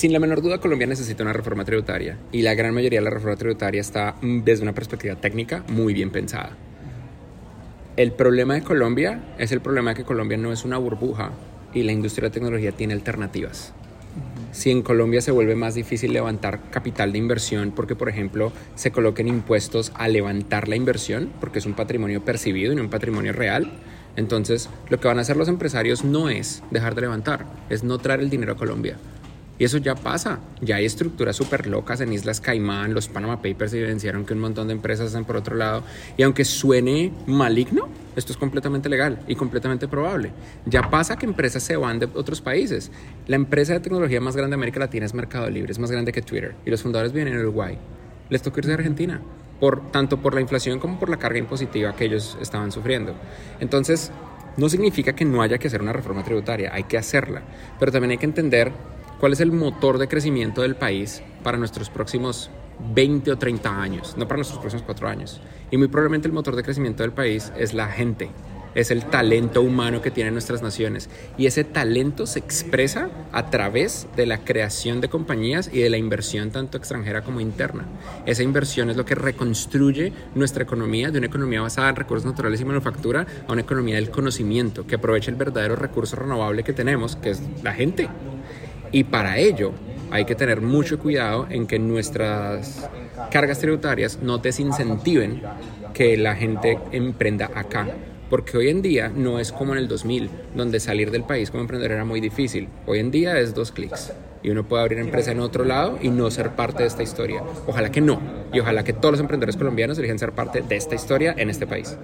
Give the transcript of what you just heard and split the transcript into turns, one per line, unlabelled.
sin la menor duda, Colombia necesita una reforma tributaria y la gran mayoría de la reforma tributaria está, mm, desde una perspectiva técnica, muy bien pensada. El problema de Colombia es el problema de que Colombia no es una burbuja y la industria de tecnología tiene alternativas. Si en Colombia se vuelve más difícil levantar capital de inversión porque, por ejemplo, se coloquen impuestos a levantar la inversión, porque es un patrimonio percibido y no un patrimonio real, entonces lo que van a hacer los empresarios no es dejar de levantar, es no traer el dinero a Colombia. Y eso ya pasa. Ya hay estructuras súper locas en Islas Caimán. Los Panama Papers evidenciaron que un montón de empresas están por otro lado. Y aunque suene maligno, esto es completamente legal y completamente probable. Ya pasa que empresas se van de otros países. La empresa de tecnología más grande de América Latina es Mercado Libre, es más grande que Twitter. Y los fundadores vienen en Uruguay. Les tocó irse a Argentina. Por, tanto por la inflación como por la carga impositiva que ellos estaban sufriendo. Entonces, no significa que no haya que hacer una reforma tributaria, hay que hacerla, pero también hay que entender cuál es el motor de crecimiento del país para nuestros próximos 20 o 30 años, no para nuestros próximos 4 años. Y muy probablemente el motor de crecimiento del país es la gente, es el talento humano que tienen nuestras naciones. Y ese talento se expresa a través de la creación de compañías y de la inversión tanto extranjera como interna. Esa inversión es lo que reconstruye nuestra economía de una economía basada en recursos naturales y manufactura a una economía del conocimiento que aprovecha el verdadero recurso renovable que tenemos, que es la gente. Y para ello hay que tener mucho cuidado en que nuestras cargas tributarias no desincentiven que la gente emprenda acá. Porque hoy en día no es como en el 2000, donde salir del país como emprendedor era muy difícil. Hoy en día es dos clics y uno puede abrir empresa en otro lado y no ser parte de esta historia. Ojalá que no. Y ojalá que todos los emprendedores colombianos elijan ser parte de esta historia en este país.